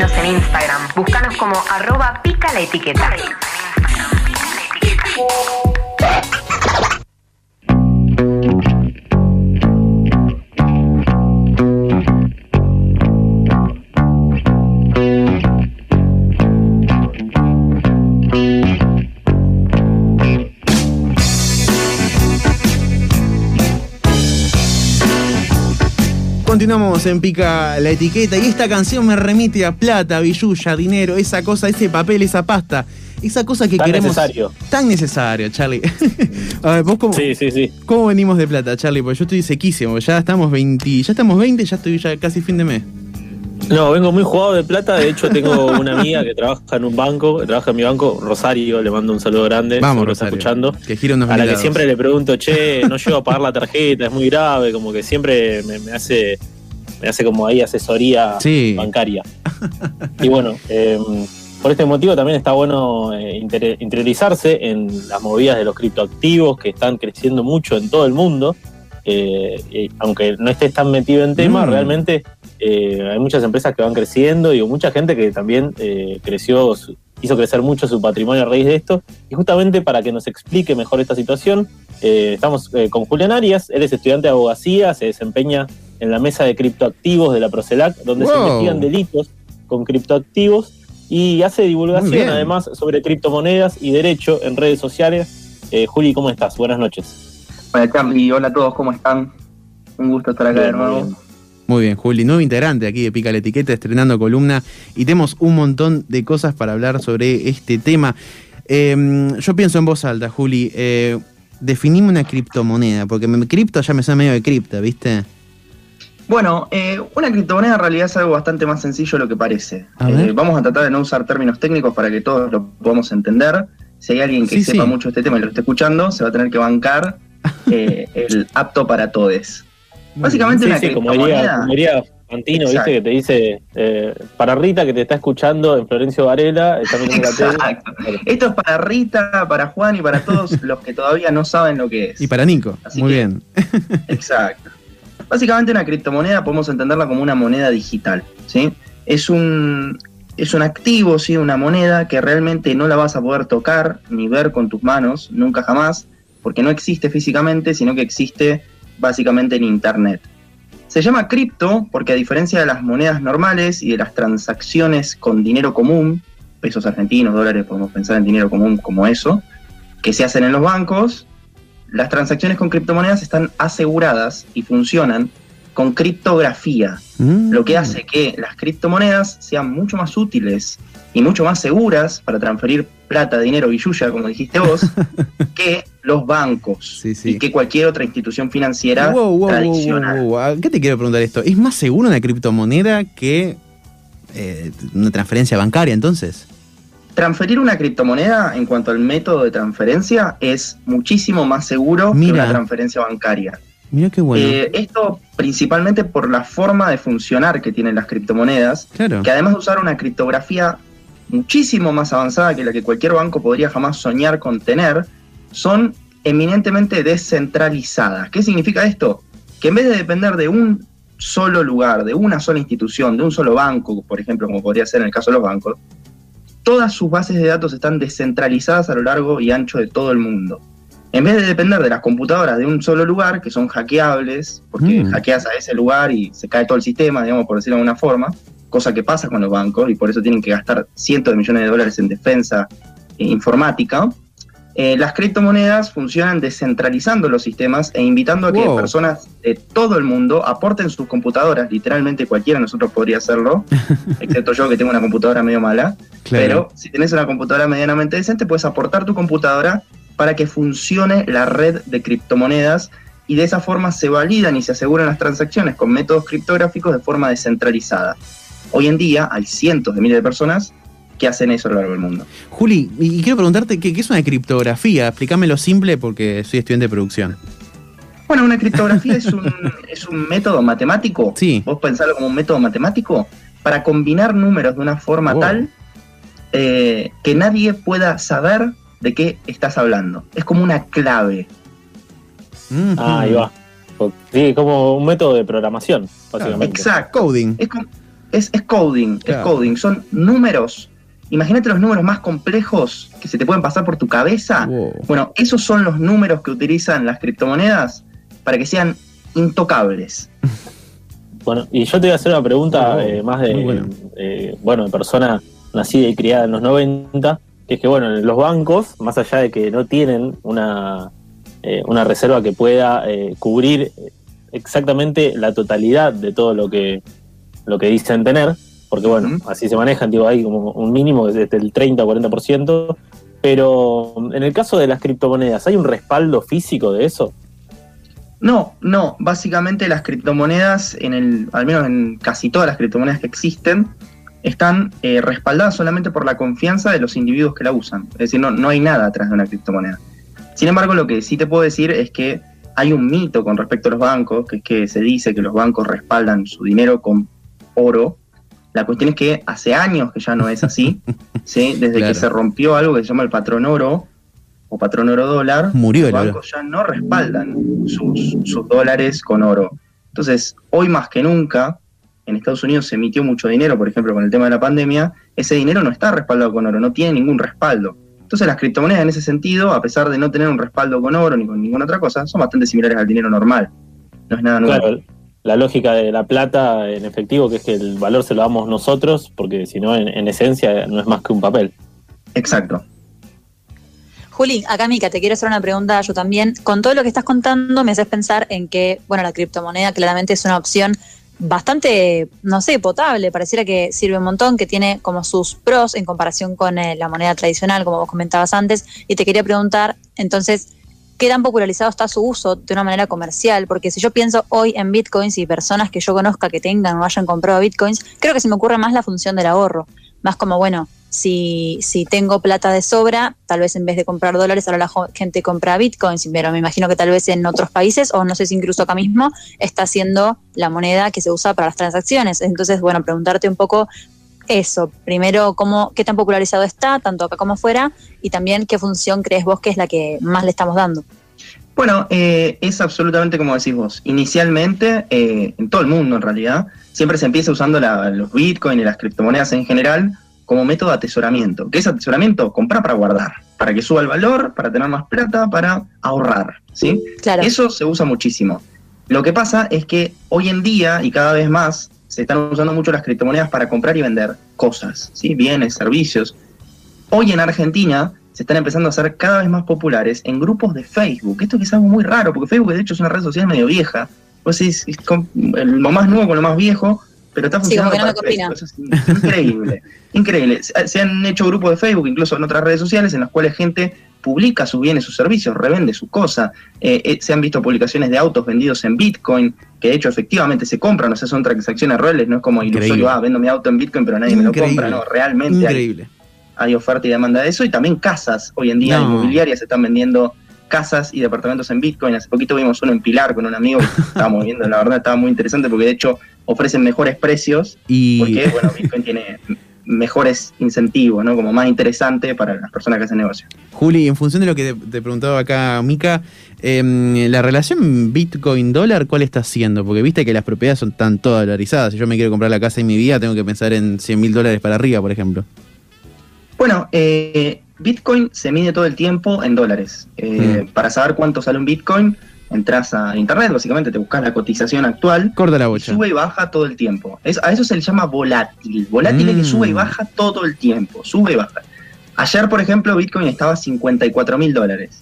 En Instagram. Búscanos como arroba pica la etiqueta. Continuamos en Pica la Etiqueta y esta canción me remite a plata, billulla, dinero, esa cosa, ese papel, esa pasta. Esa cosa que Tan queremos. necesario. Tan necesario, Charlie. a ver, vos cómo, Sí, sí, sí. cómo venimos de plata, Charlie, porque yo estoy sequísimo. Ya estamos 20, ya estamos 20, ya estoy ya casi fin de mes. No, vengo muy jugado de plata. De hecho, tengo una amiga que trabaja en un banco, que trabaja en mi banco, Rosario. Le mando un saludo grande. Vamos, está Rosario. escuchando. Que giro unos A la que siempre le pregunto, che, no llego a pagar la tarjeta, es muy grave, como que siempre me, me hace me hace como ahí asesoría Sí. bancaria. Y bueno, eh, por este motivo también está bueno eh, inter- interiorizarse en las movidas de los criptoactivos que están creciendo mucho en todo el mundo. Eh, y aunque no estés tan metido en tema, Mm. realmente eh, hay muchas empresas que van creciendo y mucha gente que también eh, creció, hizo crecer mucho su patrimonio a raíz de esto. Y justamente para que nos explique mejor esta situación, eh, estamos eh, con Julián Arias, él es estudiante de abogacía, se desempeña en la mesa de criptoactivos de la Procelac, donde se investigan delitos con criptoactivos y hace divulgación además sobre criptomonedas y derecho en redes sociales. Eh, Juli, ¿cómo estás? Buenas noches. Hola Charlie, hola a todos, ¿cómo están? Un gusto estar acá de Bien, muy nuevo. bien. Muy bien, Juli, nuevo integrante aquí de Pica la Etiqueta, estrenando columna y tenemos un montón de cosas para hablar sobre este tema. Eh, yo pienso en voz alta, Juli, eh, definime una criptomoneda, porque me, cripto ya me suena medio de cripta, ¿viste? Bueno, eh, una criptomoneda en realidad es algo bastante más sencillo de lo que parece. A Eh, vamos a tratar de no usar términos técnicos para que todos lo podamos entender. Si hay alguien que Sí, sepa sí. mucho este tema y lo esté escuchando, se va a tener que bancar eh, el apto para todes. Básicamente Sí, una sí, como criptomoneda. diría, como diría Fantino, Exacto. ¿viste? Que te dice, eh, para Rita que te está escuchando en Florencio Varela, está mirando la tele. Exacto. Esto es para Rita, para Juan y para todos los que todavía no saben lo que es. Y para Nico, Así muy que- bien. Exacto. Básicamente una criptomoneda podemos entenderla como una moneda digital, ¿sí? Es un, es un activo, ¿sí? Una moneda que realmente no la vas a poder tocar ni ver con tus manos, nunca jamás, porque no existe físicamente, sino que existe básicamente en Internet. Se llama cripto porque a diferencia de las monedas normales y de las transacciones con dinero común, pesos argentinos, dólares, podemos pensar en dinero común como eso, que se hacen en los bancos, las transacciones con criptomonedas están aseguradas y funcionan con criptografía, Mm. lo que hace que las criptomonedas sean mucho más útiles y mucho más seguras para transferir plata, dinero, billulla, como dijiste vos, que los bancos Sí, sí. y que cualquier otra institución financiera Wow, wow, wow, tradicional. wow, wow. ¿A ¿Qué te quiero preguntar esto? ¿Es más seguro una criptomoneda que eh, una transferencia bancaria entonces? Transferir una criptomoneda en cuanto al método de transferencia es muchísimo más seguro que una transferencia bancaria. Mira qué bueno. Eh, esto principalmente por la forma de funcionar que tienen las criptomonedas, claro. que además de usar una criptografía muchísimo más avanzada que la que cualquier banco podría jamás soñar con tener, son eminentemente descentralizadas. ¿Qué significa esto? Que en vez de depender de un solo lugar, de una sola institución, de un solo banco, por ejemplo, como podría ser en el caso de los bancos, todas sus bases de datos están descentralizadas a lo largo y ancho de todo el mundo. En vez de depender de las computadoras de un solo lugar, que son hackeables, porque Mm. hackeas a ese lugar y se cae todo el sistema, digamos, por decirlo de alguna forma, cosa que pasa con los bancos y por eso tienen que gastar cientos de millones de dólares en defensa eh, informática, eh, las criptomonedas funcionan descentralizando los sistemas e invitando a que personas de todo el mundo aporten sus computadoras, literalmente cualquiera de nosotros podría hacerlo, excepto yo que tengo una computadora medio mala, claro. pero si tenés una computadora medianamente decente, puedes aportar tu computadora para que funcione la red de criptomonedas y de esa forma se validan y se aseguran las transacciones con métodos criptográficos de forma descentralizada. Hoy en día hay cientos de miles de personas que hacen eso a lo largo del mundo. Juli, y quiero preguntarte, ¿qué, qué es una criptografía? Explícamelo simple porque soy estudiante de producción. Bueno, una criptografía es, un, es un método matemático, Sí. vos pensarlo como un método matemático, para combinar números de una forma Wow. tal eh, que nadie pueda saber de qué estás hablando. Es como una clave. Ah, ahí va. Sí, como un método de programación, básicamente. Exacto. Coding. Es Es, es coding, Claro. es coding. Son números. Imagínate los números más complejos que se te pueden pasar por tu cabeza. Wow. Bueno, esos son los números que utilizan las criptomonedas para que sean intocables. Bueno, y yo te voy a hacer una pregunta eh, más de, bueno. eh, bueno, de persona nacida y criada en los 90, que es que, bueno, los bancos, más allá de que no tienen una, eh, una reserva que pueda eh, cubrir exactamente la totalidad de todo lo que, lo que dicen tener, porque, bueno, así se manejan, digo, hay como un mínimo desde el 30 o 40%, pero en el caso de las criptomonedas, ¿hay un respaldo físico de eso? No, no. Básicamente las criptomonedas, en el, al menos en casi todas las criptomonedas que existen, están eh, respaldadas solamente por la confianza de los individuos que la usan. Es decir, no, no hay nada atrás de una criptomoneda. Sin embargo, lo que sí te puedo decir es que hay un mito con respecto a los bancos, que es que se dice que los bancos respaldan su dinero con oro. La cuestión es que hace años que ya no es así, ¿sí? desde Claro. que se rompió algo que se llama el patrón oro o patrón oro dólar, Murió los el oro. bancos ya no respaldan sus, sus dólares con oro. Entonces, hoy más que nunca, en Estados Unidos se emitió mucho dinero, por ejemplo, con el tema de la pandemia, ese dinero no está respaldado con oro, no tiene ningún respaldo. Entonces las criptomonedas en ese sentido, a pesar de no tener un respaldo con oro ni con ninguna otra cosa, son bastante similares al dinero normal. No es nada nuevo. Claro, la lógica de la plata en efectivo, que es que el valor se lo damos nosotros, porque si no, en, en esencia, no es más que un papel. Exacto. Juli, acá Mica, te quiero hacer una pregunta yo también. Con todo lo que estás contando, me haces pensar en que, bueno, la criptomoneda claramente es una opción bastante, no sé, potable. Pareciera que sirve un montón, que tiene como sus pros en comparación con eh, la moneda tradicional, como vos comentabas antes. Y te quería preguntar, entonces, ¿qué tan popularizado está su uso de una manera comercial? Porque si yo pienso hoy en bitcoins y personas que yo conozca que tengan o hayan comprado bitcoins, creo que se me ocurre más la función del ahorro. Más como, bueno, si, si tengo plata de sobra, tal vez en vez de comprar dólares, ahora la gente compra bitcoins, pero me imagino que tal vez en otros países, o no sé si incluso acá mismo, está siendo la moneda que se usa para las transacciones. Entonces, bueno, preguntarte un poco eso. Primero, cómo, qué tan popularizado está, tanto acá como afuera, y también qué función crees vos que es la que más le estamos dando. Bueno, eh, es absolutamente como decís vos. Inicialmente, eh, en todo el mundo en realidad, siempre se empieza usando la- los bitcoins y las criptomonedas en general como método de atesoramiento. ¿Qué es atesoramiento? Comprar para guardar, para que suba el valor, para tener más plata, para ahorrar. ¿sí? Claro. Eso se usa muchísimo. Lo que pasa es que hoy en día y cada vez más se están usando mucho las criptomonedas para comprar y vender cosas, ¿sí? bienes, servicios. Hoy en Argentina se están empezando a hacer cada vez más populares en grupos de Facebook. Esto es algo muy raro, porque Facebook de hecho es una red social medio vieja. Pues es, lo más nuevo con lo más viejo, pero está Sí, como funcionando que no me perfecto. Eso es increíble. increíble. Se han hecho grupos de Facebook, incluso en otras redes sociales, en las cuales gente publica sus bienes, sus servicios, revende sus cosas. Eh, eh, se han visto publicaciones de autos vendidos en Bitcoin, que de hecho efectivamente se compran, o sea, son transacciones reales, no es como Increíble. ilusorio, ah, vendo mi auto en Bitcoin, pero nadie me lo compra, no, realmente hay Increíble. hay oferta y demanda de eso y también casas. Hoy en día No. inmobiliarias se están vendiendo casas y departamentos en Bitcoin. Hace poquito vimos uno en Pilar con un amigo que estábamos viendo, la verdad estaba muy interesante porque de hecho ofrecen mejores precios Y porque bueno, Bitcoin tiene mejores incentivos, ¿no? Como más interesante para las personas que hacen negocio. Juli, en función de lo que te, te preguntaba acá Mica, em, la relación Bitcoin-dólar, ¿cuál está siendo? Porque viste que las propiedades son tan todas dolarizadas. Si yo me quiero comprar la casa en mi vida, tengo que pensar en 100 mil dólares para arriba, por ejemplo. Bueno, eh, Bitcoin se mide todo el tiempo en dólares. Eh, Mm. Para saber cuánto sale un Bitcoin, entras a internet, básicamente te buscas la cotización actual Corta la y sube y baja todo el tiempo. Es- a eso se le llama volátil. Volátil es que Mm. sube y baja todo el tiempo. Sube y baja. Ayer, por ejemplo, Bitcoin estaba a 54 mil dólares.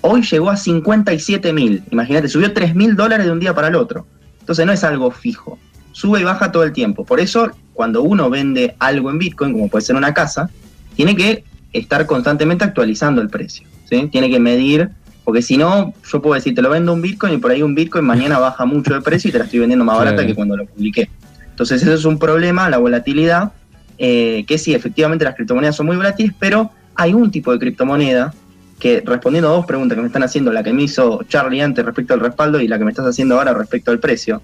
Hoy llegó a 57 mil. Imagínate, subió 3 mil dólares de un día para el otro. Entonces no es algo fijo. Sube y baja todo el tiempo. Por eso, cuando uno vende algo en Bitcoin, como puede ser una casa, tiene que estar constantemente actualizando el precio. ¿sí? Tiene que medir, porque si no, yo puedo decir, te lo vendo un Bitcoin y por ahí un Bitcoin mañana baja mucho de precio y te la estoy vendiendo más barata que cuando lo publiqué. Entonces eso es un problema, la volatilidad, eh, que sí, efectivamente las criptomonedas son muy volátiles, pero hay un tipo de criptomoneda que respondiendo a dos preguntas que me están haciendo, la que me hizo Charlie antes respecto al respaldo y la que me estás haciendo ahora respecto al precio,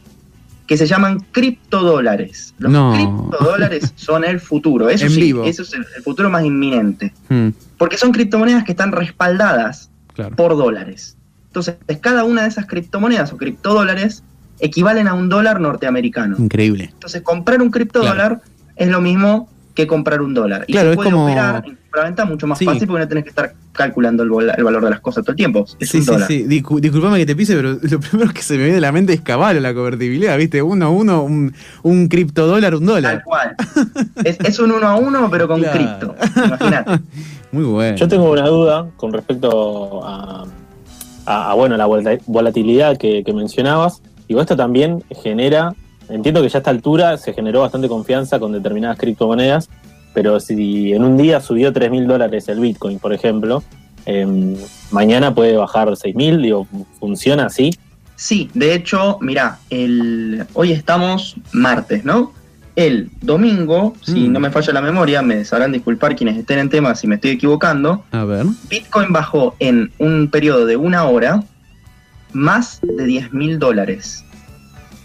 que se llaman criptodólares. Los No. criptodólares son el futuro, eso En sí, vivo. eso es el, el futuro más inminente, Hmm, porque son criptomonedas que están respaldadas claro. por dólares. Entonces, cada una de esas criptomonedas o criptodólares equivalen a un dólar norteamericano. Increíble. Entonces, comprar un criptodólar es lo mismo que comprar un dólar. Y Claro, se es puede como- operar en compraventa mucho más Sí. fácil porque no tenés que estar calculando el, el valor de las cosas todo el tiempo. Es Sí, un sí, dólar. sí. Discu- disculpame que te pise, pero lo primero que se me viene a la mente es caballo, la convertibilidad, ¿viste? Uno a uno, un, un criptodólar, un Tal dólar. cual. es, es un uno a uno, pero con Claro. cripto. Imagínate. Muy bueno. Yo tengo una duda con respecto a, a- a, bueno, la volatilidad que, que mencionabas. Digo, esto también genera, entiendo que ya a esta altura se generó bastante confianza con determinadas criptomonedas, pero si en un día subió 3 mil dólares el Bitcoin, por ejemplo, em, mañana puede bajar 6 mil, digo, ¿funciona así? Sí, de hecho, mirá, el, hoy estamos martes, ¿no? El domingo, si Mm. no me falla la memoria, me sabrán disculpar quienes estén en tema si me estoy equivocando, A ver. Bitcoin bajó en un periodo de una hora más de 10 mil dólares.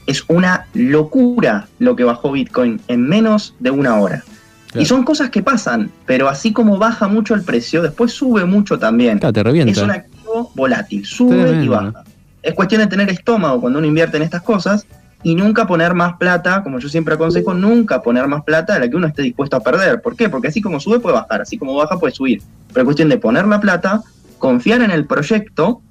Es una locura lo que bajó Bitcoin en menos de una hora. Claro. Y son cosas que pasan, pero así como baja mucho el precio, después sube mucho también. Claro, te revienta. Es un activo volátil, sube y baja. Es cuestión de tener estómago cuando uno invierte en estas cosas y nunca poner más plata, como yo siempre aconsejo, nunca poner más plata de la que uno esté dispuesto a perder. ¿Por qué? Porque así como sube puede bajar, así como baja puede subir. Pero es cuestión de poner la plata, confiar en el proyecto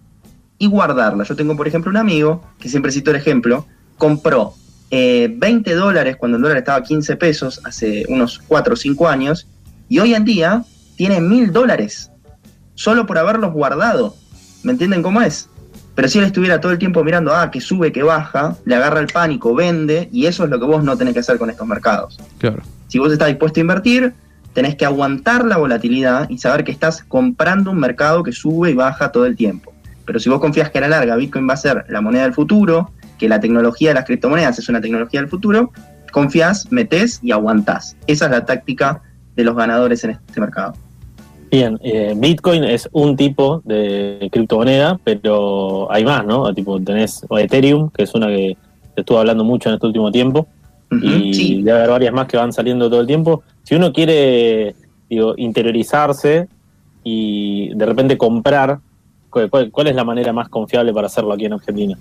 y guardarla. Yo tengo, por ejemplo, un amigo, que siempre cito el ejemplo, compró eh, 20 dólares cuando el dólar estaba a 15 pesos hace unos 4 o 5 años y hoy en día tiene mil dólares solo por haberlos guardado. ¿Me entienden cómo es? Pero si él estuviera todo el tiempo mirando, ah, que sube, que baja, le agarra el pánico, vende, y eso es lo que vos no tenés que hacer con estos mercados. Claro. Si vos estás dispuesto a invertir, tenés que aguantar la volatilidad y saber que estás comprando un mercado que sube y baja todo el tiempo. Pero si vos confías que a la larga Bitcoin va a ser la moneda del futuro, que la tecnología de las criptomonedas es una tecnología del futuro, confías, metés y aguantás. Esa es la táctica de los ganadores en este mercado. Bien, eh, Bitcoin es un tipo de criptomoneda, pero hay más, ¿no? Tipo, tenés Ethereum, que es una que estuvo hablando mucho en este último tiempo, Ujú, y sí, debe haber varias más que van saliendo todo el tiempo. Si uno quiere, digo, interiorizarse y de repente comprar, ¿cuál, cuál- cuál es la manera más confiable para hacerlo aquí en Argentina?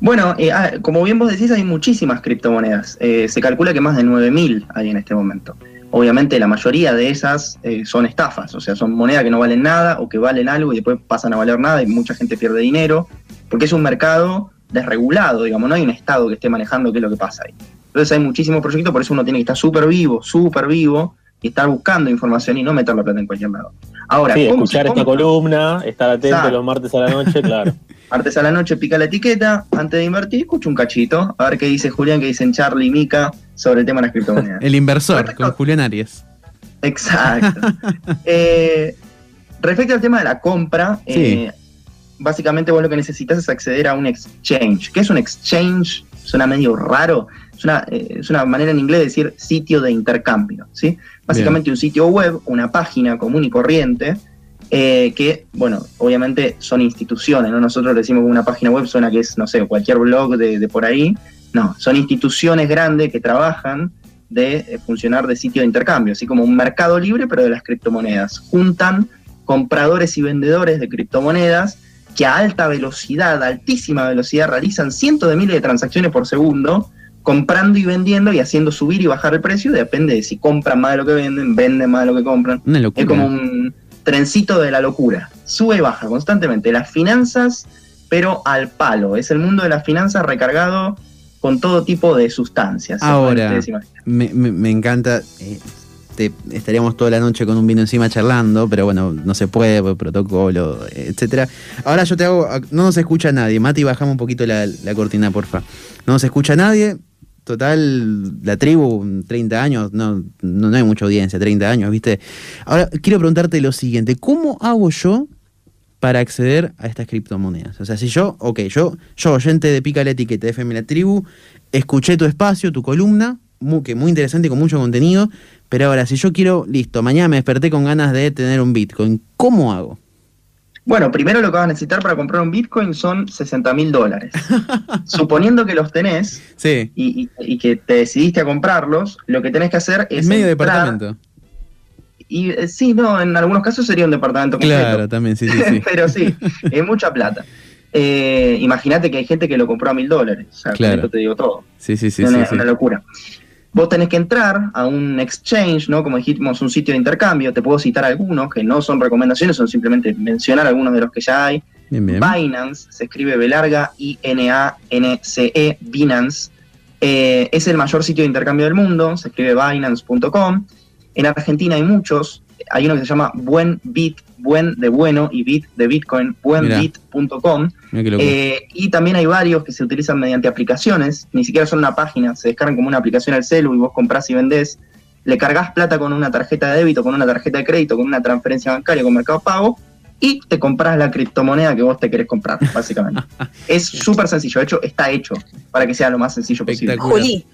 Bueno, eh, ah, como bien vos decís, hay muchísimas criptomonedas. Eh, se calcula que más de 9.000 hay en este momento. Obviamente la mayoría de esas eh, son estafas, o sea, son monedas que no valen nada o que valen algo y después pasan a valer nada y mucha gente pierde dinero, porque es un mercado desregulado, digamos, no hay un Estado que esté manejando qué es lo que pasa ahí. Entonces hay muchísimos proyectos, por eso uno tiene que estar súper vivo, súper vivo y estar buscando información y no meter la plata en cualquier lado. Ahora, Sí, ¿cómo se escuchar esta columna, estar atento Exacto. los martes a la noche, claro. Martes a la noche pica la etiqueta, antes de invertir, escucha un cachito, a ver qué dice Julián, qué dicen Charlie y Mica sobre el tema de las criptomonedas. El inversor Perfecto. con Julián Arias. Exacto. Eh, respecto al tema de la compra, eh, básicamente vos lo que necesitas es acceder a un exchange. ¿Qué es un exchange? Suena medio raro. Es una, eh, es una manera en inglés de decir sitio de intercambio. ¿sí? Básicamente un sitio web, una página común y corriente, eh, que, bueno, obviamente son instituciones, ¿no? Nosotros decimos que una página web suena que es, no sé, cualquier blog de, de por ahí. No, son instituciones grandes que trabajan de eh, funcionar de sitio de intercambio, así como un mercado libre, pero de las criptomonedas. Juntan compradores y vendedores de criptomonedas que a alta velocidad, altísima velocidad, realizan cientos de miles de transacciones por segundo, comprando y vendiendo y haciendo subir y bajar el precio, depende de si compran más de lo que venden, venden más de lo que compran. Una locura. Es como un trencito de la locura. Sube y baja constantemente. Las finanzas, pero al palo. Es el mundo de las finanzas recargado con todo tipo de sustancias. Ahora. Me, me- me encanta. eh, te- estaríamos toda la noche con un vino encima charlando, pero bueno, no se puede, por protocolo, eh, etcétera. Ahora yo te hago. No nos escucha nadie. Mati, bajamos un poquito la, la cortina, porfa. No nos escucha nadie. Total, la tribu, 30 años, no, no, no hay mucha audiencia, 30 años, ¿viste? Ahora, quiero preguntarte lo siguiente: ¿cómo hago yo para acceder a estas criptomonedas? O sea, si yo, ok, yo, yo oyente de Pica la Etiqueta de FM La Tribu, escuché tu espacio, tu columna, muy, que muy interesante, con mucho contenido, pero ahora, si yo quiero, listo, mañana me desperté con ganas de tener un Bitcoin, ¿cómo hago? Bueno, primero lo que vas a necesitar para comprar un Bitcoin son 60 mil dólares. Suponiendo que los tenés Sí, y, y- y que te decidiste a comprarlos, lo que tenés que hacer es. en medio entrar- departamento. Y eh, sí, no, en algunos casos sería un departamento completo. Claro, también, sí, sí, sí. pero sí, es mucha plata. eh, imagínate que hay gente que lo compró a mil dólares. O sea, con Claro. esto te digo todo. Sí, sí, sí. Es una, sí, sí. una locura. Vos tenés que entrar a un exchange, ¿no? Como dijimos, un sitio de intercambio. Te puedo citar algunos que no son recomendaciones, son simplemente mencionar algunos de los que ya hay. Bien, bien. Binance, se escribe B larga, I-N-A-N-C-E, Binance. Eh, es el mayor sitio de intercambio del mundo, se escribe binance.com. En Argentina hay muchos. Hay uno que se llama Buen Bit, Buen de bueno y Bit de Bitcoin, buenbit.com. Eh, y también hay varios que se utilizan mediante aplicaciones, ni siquiera son una página, se descargan como una aplicación al celu y vos comprás y vendés. Le cargas plata con una tarjeta de débito, con una tarjeta de crédito, con una transferencia bancaria, con Mercado Pago y te compras la criptomoneda que vos te querés comprar, básicamente. es súper sencillo, de hecho está hecho para que sea lo más sencillo posible. Juli,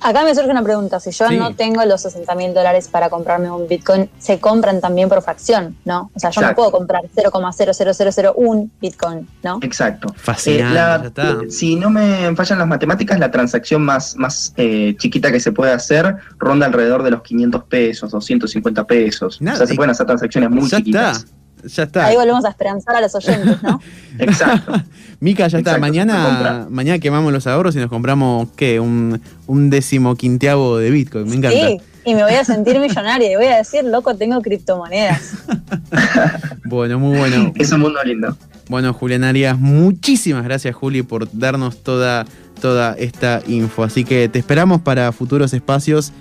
acá me surge una pregunta. Si yo Sí. no tengo los 60 mil dólares para comprarme un Bitcoin, se compran también por fracción, ¿no? O sea, yo no puedo comprar 0,00001 Bitcoin, ¿no? Exacto. Fascinante, Eh, está. si no me fallan las matemáticas, la transacción más, más eh, chiquita que se puede hacer ronda alrededor de los 500 pesos, 250 pesos. Nada, o sea, se pueden hacer transacciones muy ya chiquitas. está. Ya está. Ahí volvemos a esperanzar a los oyentes, ¿no? Exacto. Mica, ya está. Exacto, Mañana, mañana quemamos los ahorros y nos compramos, ¿qué? Un, un décimo quinteavo de Bitcoin. Me encanta. Sí, y me voy a sentir millonaria y voy a decir, loco, tengo criptomonedas. Bueno, muy bueno. es un mundo lindo. Bueno, Julián Arias, muchísimas gracias, Juli, por darnos toda, toda esta info. Así que te esperamos para futuros espacios.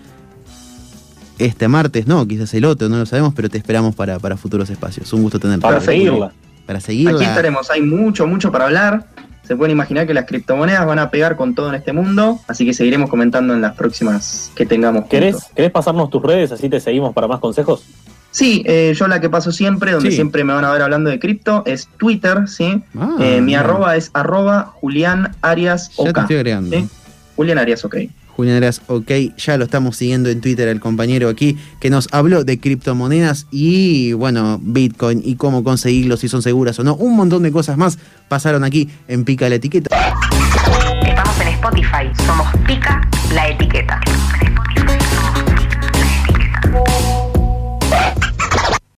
Este martes, no, quizás el otro, no lo sabemos, pero te esperamos para, para futuros espacios. Un gusto tenerte. Para seguirla. Para seguirla. Aquí estaremos, hay mucho, mucho para hablar. Se pueden imaginar que las criptomonedas van a pegar con todo en este mundo, así que seguiremos comentando en las próximas que tengamos. ¿Querés. ¿Querés pasarnos tus redes así te seguimos para más consejos? Sí, eh, yo la que paso siempre, donde Sí. siempre me van a ver hablando de cripto, es Twitter, ¿sí? Ah, Eh, mi arroba es arroba Julián Arias Ya te OK. estoy agregando. ¿sí? Julián Arias OK. Julián ok, ya lo estamos siguiendo en Twitter el compañero aquí que nos habló de criptomonedas y bueno, Bitcoin y cómo conseguirlos, si son seguras o no. Un montón de cosas más pasaron aquí en Pica la Etiqueta. Estamos en Spotify. Somos Pica la Etiqueta.